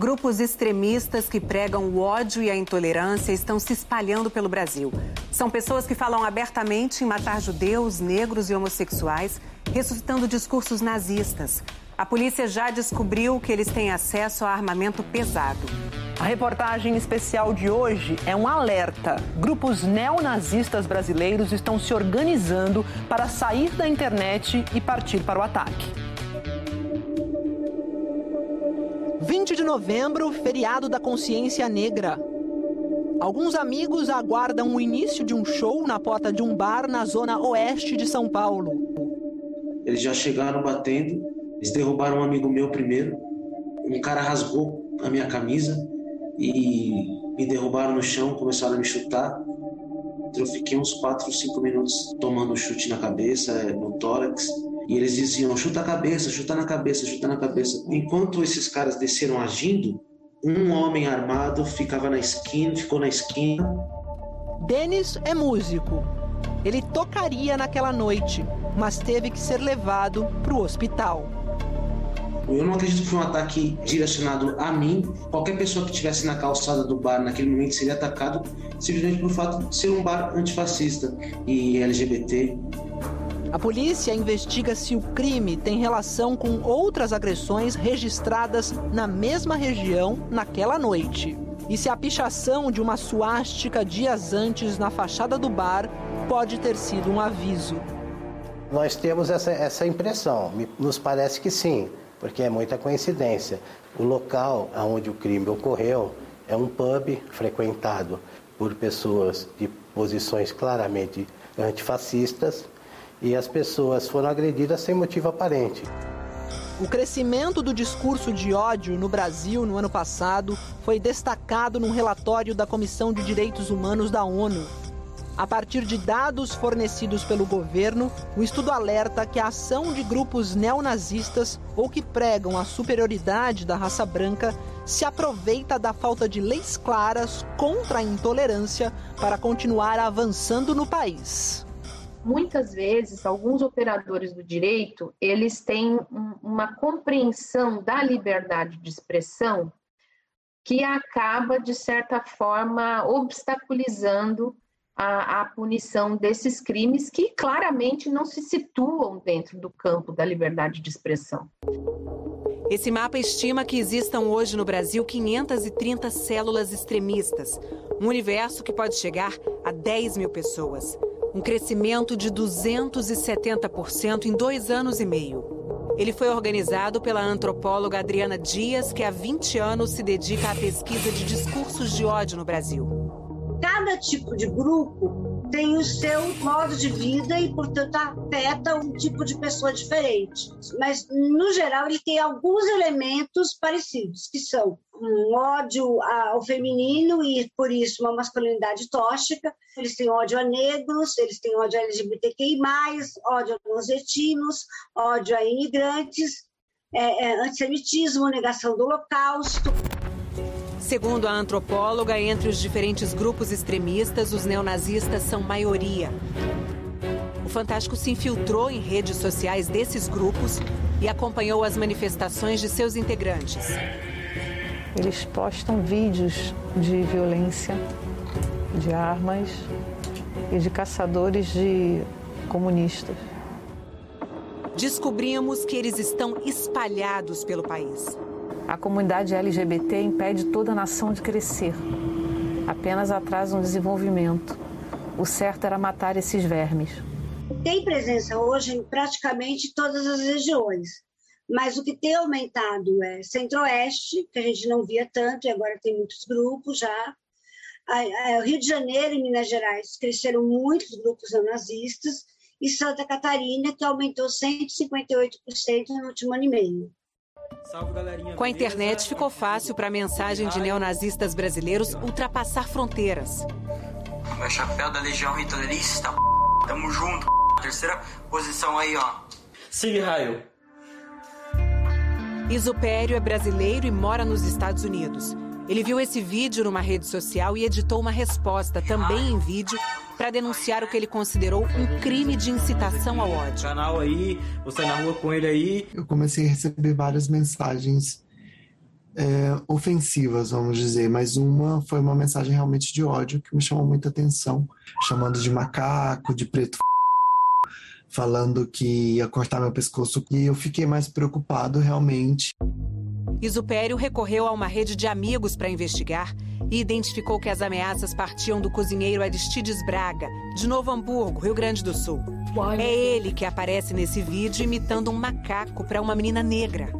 Grupos extremistas que pregam o ódio e a intolerância estão se espalhando pelo Brasil. São pessoas que falam abertamente em matar judeus, negros e homossexuais, ressuscitando discursos nazistas. A polícia já descobriu que eles têm acesso a armamento pesado. A reportagem especial de hoje é um alerta. Grupos neonazistas brasileiros estão se organizando para sair da internet e partir para o ataque. 20 de novembro, feriado da consciência negra. Alguns amigos aguardam o início de um show na porta de um bar na zona oeste de São Paulo. Eles já chegaram batendo, eles derrubaram um amigo meu primeiro. Um cara rasgou a minha camisa e me derrubaram no chão, começaram a me chutar. Eu fiquei uns 4, 5 minutos tomando chute na cabeça, no tórax. E eles diziam: chuta a cabeça, chuta na cabeça, chuta na cabeça. Enquanto esses caras desceram agindo, um homem armado ficava na esquina, ficou na esquina. Denis é músico. Ele tocaria naquela noite, mas teve que ser levado para o hospital. Eu não acredito que foi um ataque direcionado a mim. Qualquer pessoa que estivesse na calçada do bar naquele momento seria atacado simplesmente por fato de ser um bar antifascista e LGBT. A polícia investiga se o crime tem relação com outras agressões registradas na mesma região naquela noite. E se a pichação de uma suástica dias antes na fachada do bar pode ter sido um aviso. Nós temos essa, essa impressão, nos parece que sim porque é muita coincidência. O local onde o crime ocorreu é um pub frequentado por pessoas de posições claramente antifascistas e as pessoas foram agredidas sem motivo aparente. O crescimento do discurso de ódio no Brasil no ano passado foi destacado num relatório da Comissão de Direitos Humanos da ONU, a partir de dados fornecidos pelo governo, o estudo alerta que a ação de grupos neonazistas ou que pregam a superioridade da raça branca se aproveita da falta de leis claras contra a intolerância para continuar avançando no país. Muitas vezes, alguns operadores do direito, eles têm uma compreensão da liberdade de expressão que acaba, de certa forma, obstaculizando a, a, punição desses crimes que claramente não se situam dentro do campo da liberdade de expressão. Esse mapa estima que existam hoje no Brasil 530 células extremistas, um universo que pode chegar a 10 mil pessoas. Um crescimento de 270% em dois anos e meio. Ele foi organizado pela antropóloga Adriana Dias, que há 20 anos se dedica à pesquisa de discursos de ódio no Brasil cada tipo de grupo tem o seu modo de vida e, portanto, afeta um tipo de pessoa diferente. Mas, no geral, ele tem alguns elementos parecidos, que são um ódio ao feminino e, por isso, uma masculinidade tóxica. Eles têm ódio a negros, eles têm ódio a LGBTQI+, ódio a nordestinos, ódio a imigrantes, é, é, antissemitismo, negação do holocausto. Segundo a antropóloga, entre os diferentes grupos extremistas, os neonazistas são maioria. O Fantástico se infiltrou em redes sociais desses grupos e acompanhou as manifestações de seus integrantes. Eles postam vídeos de violência, de armas e de caçadores de comunistas. Descobrimos que eles estão espalhados pelo país. A comunidade LGBT impede toda a nação de crescer, apenas atrasa um desenvolvimento. O certo era matar esses vermes. Tem presença hoje em praticamente todas as regiões, mas o que tem aumentado é Centro-Oeste, que a gente não via tanto e agora tem muitos grupos já. O Rio de Janeiro e Minas Gerais cresceram muitos grupos nazistas e Santa Catarina, que aumentou 158% no último ano e meio. Com a internet ficou fácil para a mensagem de neonazistas brasileiros ultrapassar fronteiras. O chapéu da Legião Hitlerista, tamo junto. Terceira posição aí, ó. Sigue raio. Isupério é brasileiro e mora nos Estados Unidos. Ele viu esse vídeo numa rede social e editou uma resposta, também em vídeo, para denunciar o que ele considerou um crime de incitação ao ódio. Canal aí, você na rua com ele aí. Eu comecei a receber várias mensagens é, ofensivas, vamos dizer, mas uma foi uma mensagem realmente de ódio que me chamou muita atenção, chamando de macaco, de preto falando que ia cortar meu pescoço e eu fiquei mais preocupado realmente. Isupério recorreu a uma rede de amigos para investigar e identificou que as ameaças partiam do cozinheiro Aristides Braga, de Novo Hamburgo, Rio Grande do Sul. É ele que aparece nesse vídeo imitando um macaco para uma menina negra.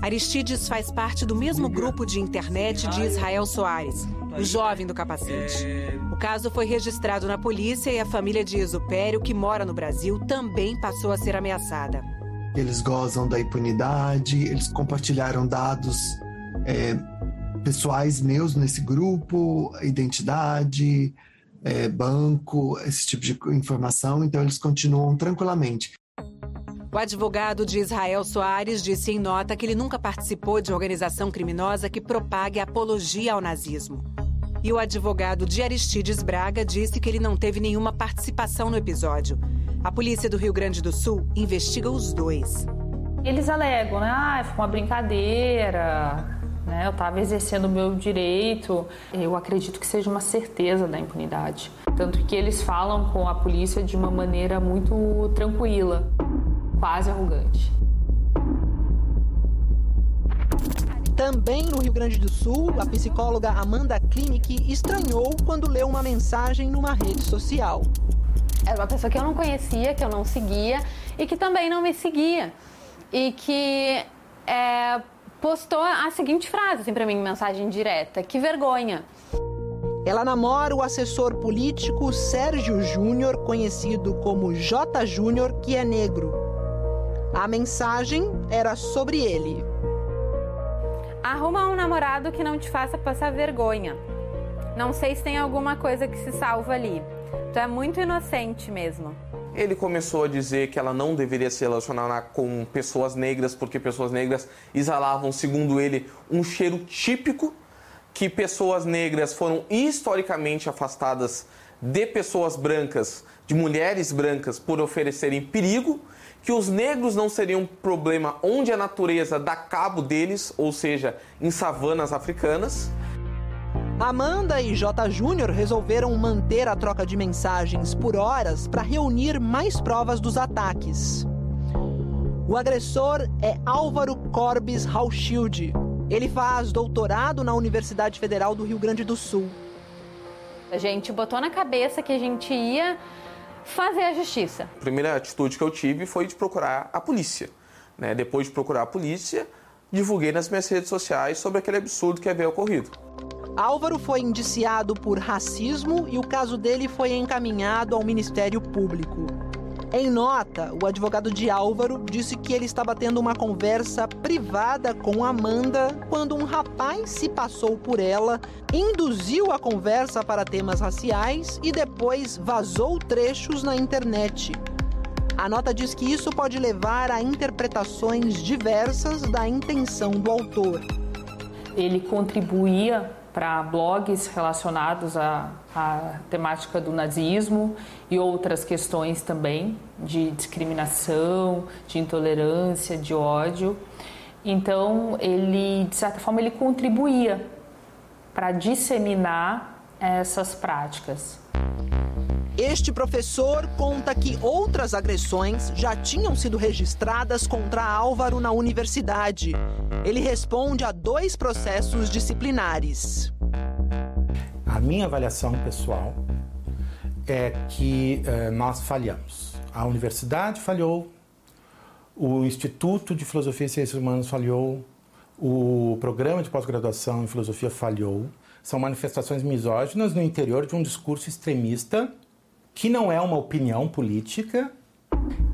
Aristides faz parte do mesmo grupo de internet de Israel Soares, o jovem do capacete. O caso foi registrado na polícia e a família de Isupério, que mora no Brasil, também passou a ser ameaçada. Eles gozam da impunidade, eles compartilharam dados é, pessoais meus nesse grupo, identidade, é, banco, esse tipo de informação, então eles continuam tranquilamente. O advogado de Israel Soares disse em nota que ele nunca participou de organização criminosa que propague apologia ao nazismo. E o advogado de Aristides Braga disse que ele não teve nenhuma participação no episódio. A polícia do Rio Grande do Sul investiga os dois. Eles alegam, né? Ah, foi uma brincadeira, né? Eu estava exercendo o meu direito. Eu acredito que seja uma certeza da impunidade. Tanto que eles falam com a polícia de uma maneira muito tranquila quase arrogante. Também no Rio Grande do Sul, a psicóloga Amanda Klinik estranhou quando leu uma mensagem numa rede social. Era uma pessoa que eu não conhecia, que eu não seguia e que também não me seguia. E que é, postou a seguinte frase assim, para mim, mensagem direta: Que vergonha. Ela namora o assessor político Sérgio Júnior, conhecido como J. Júnior, que é negro. A mensagem era sobre ele. Arruma um namorado que não te faça passar vergonha. Não sei se tem alguma coisa que se salva ali. Tu é muito inocente mesmo. Ele começou a dizer que ela não deveria se relacionar com pessoas negras porque pessoas negras exalavam, segundo ele, um cheiro típico que pessoas negras foram historicamente afastadas de pessoas brancas, de mulheres brancas, por oferecerem perigo que os negros não seriam um problema onde a natureza dá cabo deles, ou seja, em savanas africanas. Amanda e J. Júnior resolveram manter a troca de mensagens por horas para reunir mais provas dos ataques. O agressor é Álvaro Corbis Hauschild. Ele faz doutorado na Universidade Federal do Rio Grande do Sul. A gente botou na cabeça que a gente ia fazer a justiça. A primeira atitude que eu tive foi de procurar a polícia. Né? Depois de procurar a polícia, divulguei nas minhas redes sociais sobre aquele absurdo que havia ocorrido. Álvaro foi indiciado por racismo e o caso dele foi encaminhado ao Ministério Público. Em nota, o advogado de Álvaro disse que ele estava tendo uma conversa privada com Amanda quando um rapaz se passou por ela, induziu a conversa para temas raciais e depois vazou trechos na internet. A nota diz que isso pode levar a interpretações diversas da intenção do autor. Ele contribuía para blogs relacionados à, à, temática do nazismo e outras questões também de discriminação, de intolerância, de ódio. Então, ele, de certa forma, ele contribuía para disseminar essas práticas. Este professor conta que outras agressões já tinham sido registradas contra Álvaro na universidade. Ele responde a dois processos disciplinares. A minha avaliação pessoal é que eh, nós falhamos. A universidade falhou, o Instituto de Filosofia e Ciências Humanas falhou, o programa de pós-graduação em filosofia falhou. São manifestações misóginas no interior de um discurso extremista que não é uma opinião política,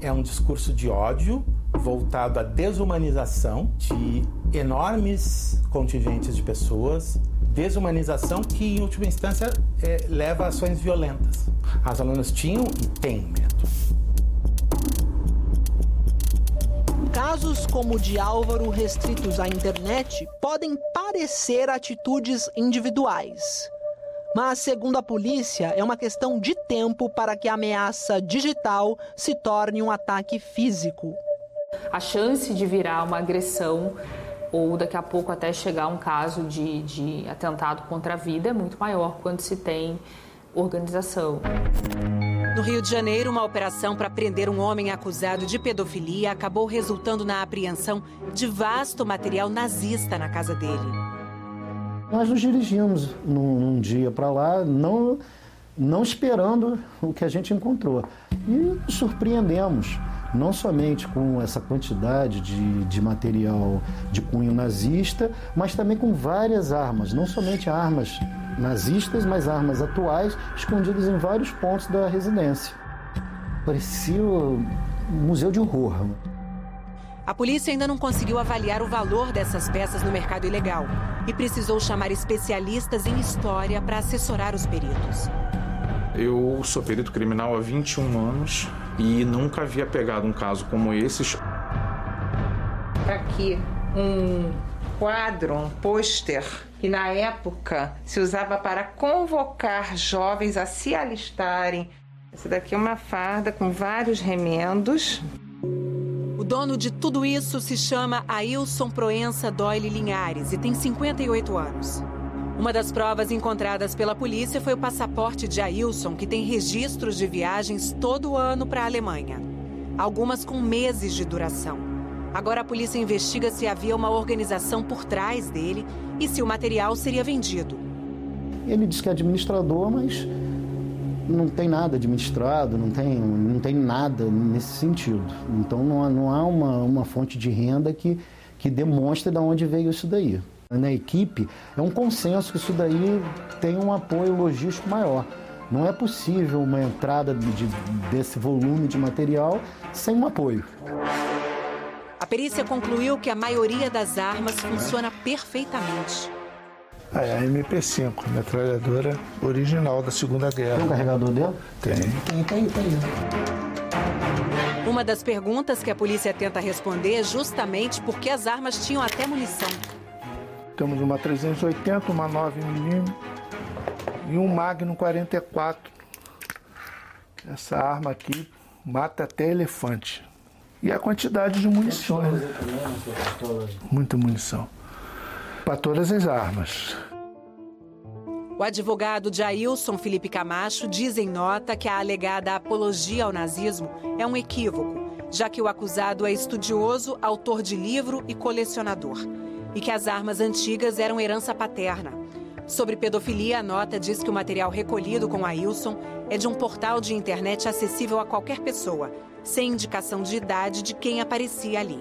é um discurso de ódio voltado à desumanização de enormes contingentes de pessoas, desumanização que, em última instância, é, leva a ações violentas. As alunas tinham e têm medo. Casos como o de Álvaro restritos à internet podem parecer atitudes individuais. Mas, segundo a polícia, é uma questão de tempo para que a ameaça digital se torne um ataque físico. A chance de virar uma agressão ou daqui a pouco até chegar um caso de, de atentado contra a vida é muito maior quando se tem organização. No Rio de Janeiro, uma operação para prender um homem acusado de pedofilia acabou resultando na apreensão de vasto material nazista na casa dele. Nós nos dirigimos num, num dia para lá, não, não esperando o que a gente encontrou. E surpreendemos, não somente com essa quantidade de, de material de cunho nazista, mas também com várias armas, não somente armas nazistas, mas armas atuais escondidas em vários pontos da residência. Parecia um museu de horror. A polícia ainda não conseguiu avaliar o valor dessas peças no mercado ilegal e precisou chamar especialistas em história para assessorar os peritos. Eu sou perito criminal há 21 anos e nunca havia pegado um caso como esse. Tá aqui um quadro, um pôster, que na época se usava para convocar jovens a se alistarem. Essa daqui é uma farda com vários remendos. Dono de tudo isso se chama Ailson Proença Doyle Linhares e tem 58 anos. Uma das provas encontradas pela polícia foi o passaporte de Ailson, que tem registros de viagens todo ano para a Alemanha. Algumas com meses de duração. Agora a polícia investiga se havia uma organização por trás dele e se o material seria vendido. Ele diz que é administrador, mas não tem nada administrado, não tem, não tem nada nesse sentido. Então não há, não há uma, uma fonte de renda que, que demonstre de onde veio isso daí. Na equipe, é um consenso que isso daí tem um apoio logístico maior. Não é possível uma entrada de, desse volume de material sem um apoio. A perícia concluiu que a maioria das armas funciona perfeitamente. Ah, é a MP5, metralhadora original da Segunda Guerra. Tem um carregador dela? Tem. Tem, tem, tem. Uma das perguntas que a polícia tenta responder é justamente por que as armas tinham até munição. Temos uma 380, uma 9mm e um Magnum 44. Essa arma aqui mata até elefante. E a quantidade de munições. Muita munição. Para todas as armas. O advogado de Ailson Felipe Camacho diz em nota que a alegada apologia ao nazismo é um equívoco, já que o acusado é estudioso, autor de livro e colecionador, e que as armas antigas eram herança paterna. Sobre pedofilia, a nota diz que o material recolhido com Ailson é de um portal de internet acessível a qualquer pessoa sem indicação de idade de quem aparecia ali.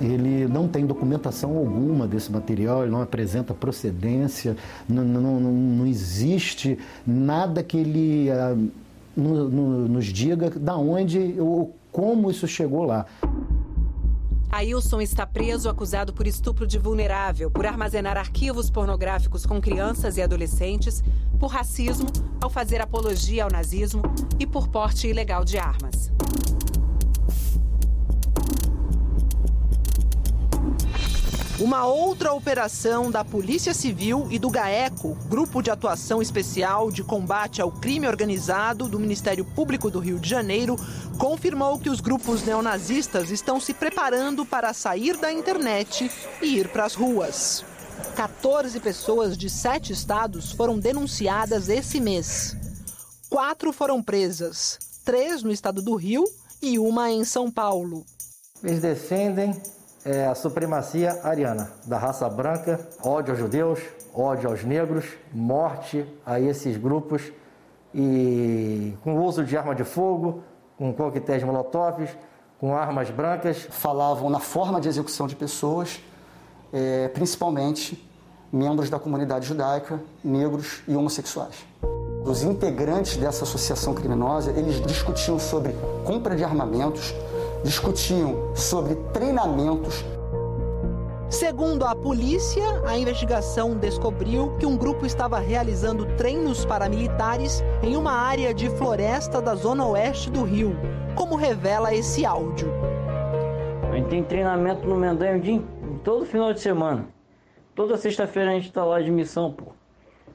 Ele não tem documentação alguma desse material, ele não apresenta procedência, não, não, não, existe nada que ele uh, no, no, nos diga da onde ou como isso chegou lá. Ailson está preso acusado por estupro de vulnerável, por armazenar arquivos pornográficos com crianças e adolescentes, por racismo, ao fazer apologia ao nazismo e por porte ilegal de armas. Uma outra operação da Polícia Civil e do GAECO, Grupo de Atuação Especial de Combate ao Crime Organizado do Ministério Público do Rio de Janeiro, confirmou que os grupos neonazistas estão se preparando para sair da internet e ir para as ruas. 14 pessoas de sete estados foram denunciadas esse mês. Quatro foram presas, três no estado do Rio e uma em São Paulo. Eles defendem é a supremacia ariana, da raça branca, ódio aos judeus, ódio aos negros, morte a esses grupos e com o uso de arma de fogo, com coquetéis molotovs, com armas brancas. Falavam na forma de execução de pessoas, é, principalmente membros da comunidade judaica, negros e homossexuais. Os integrantes dessa associação criminosa, eles discutiam sobre compra de armamentos, discutiam sobre treinamentos. Segundo a polícia, a investigação descobriu que um grupo estava realizando treinos paramilitares em uma área de floresta da zona oeste do Rio, como revela esse áudio. A gente tem treinamento no Mendanha dia, todo final de semana. Toda sexta-feira a gente está lá de missão, pô.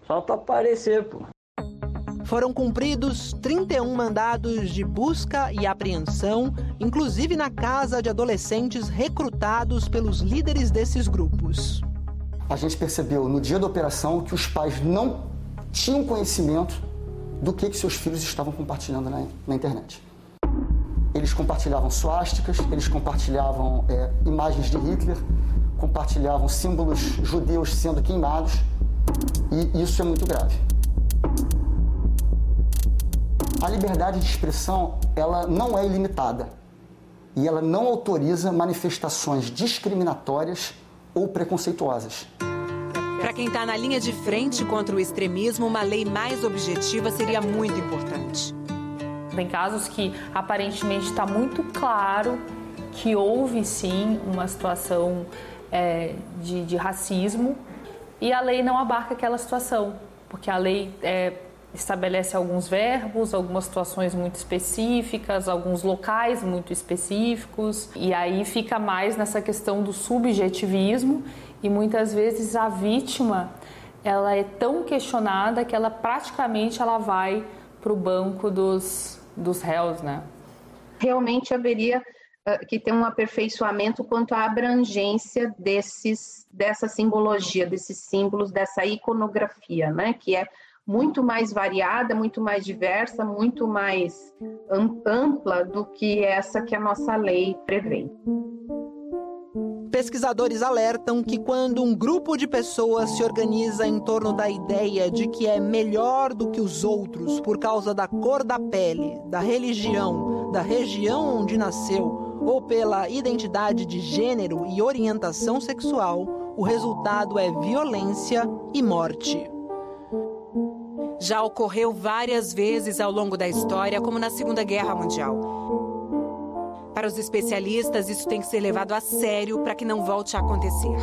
Só para aparecer, pô. Foram cumpridos 31 mandados de busca e apreensão, inclusive na casa de adolescentes recrutados pelos líderes desses grupos. A gente percebeu no dia da operação que os pais não tinham conhecimento do que, que seus filhos estavam compartilhando na, na internet. Eles compartilhavam suásticas, eles compartilhavam é, imagens de Hitler, compartilhavam símbolos judeus sendo queimados, e isso é muito grave. A liberdade de expressão, ela não é ilimitada e ela não autoriza manifestações discriminatórias ou preconceituosas. Para quem está na linha de frente contra o extremismo, uma lei mais objetiva seria muito importante. Tem casos que aparentemente está muito claro que houve sim uma situação é, de, de, racismo e a lei não abarca aquela situação, porque a lei é, estabelece alguns verbos, algumas situações muito específicas, alguns locais muito específicos, e aí fica mais nessa questão do subjetivismo e muitas vezes a vítima ela é tão questionada que ela praticamente ela vai para o banco dos, dos réus, né? Realmente haveria uh, que ter um aperfeiçoamento quanto à abrangência desses, dessa simbologia, desses símbolos, dessa iconografia, né? Que é muito mais variada, muito mais diversa, muito mais ampla do que essa que a nossa lei prevê. Pesquisadores alertam que quando um grupo de pessoas se organiza em torno da ideia de que é melhor do que os outros por causa da cor da pele, da religião, da região onde nasceu ou pela identidade de gênero e orientação sexual, o resultado é violência e morte já ocorreu várias vezes ao longo da história, como na Segunda Guerra Mundial. Para os especialistas, isso tem que ser levado a sério para que não volte a acontecer.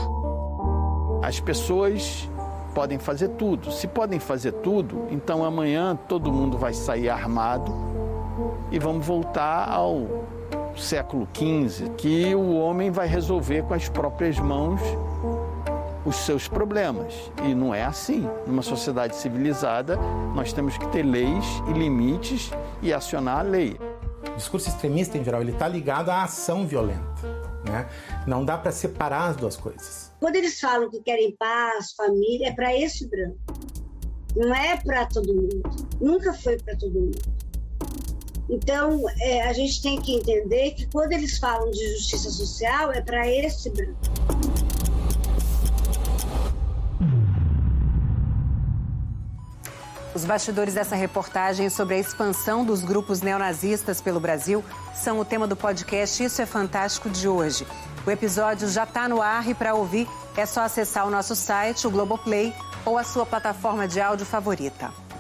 As pessoas podem fazer tudo. Se podem fazer tudo, então amanhã todo mundo vai sair armado e vamos voltar ao século XV, que o homem vai resolver com as próprias mãos os seus problemas. E não é assim. Numa sociedade civilizada, nós temos que ter leis e limites e acionar a lei. O discurso extremista, em geral, ele está ligado à ação violenta. Né? Não dá para separar as duas coisas. Quando eles falam que querem paz, família, é para esse branco. Não é para todo mundo. Nunca foi para todo mundo. Então, é, a gente tem que entender que quando eles falam de justiça social, é para esse branco. Os bastidores dessa reportagem sobre a expansão dos grupos neonazistas pelo Brasil são o tema do podcast Isso é Fantástico de hoje. O episódio já está no ar e para ouvir é só acessar o nosso site, o Globoplay, ou a sua plataforma de áudio favorita.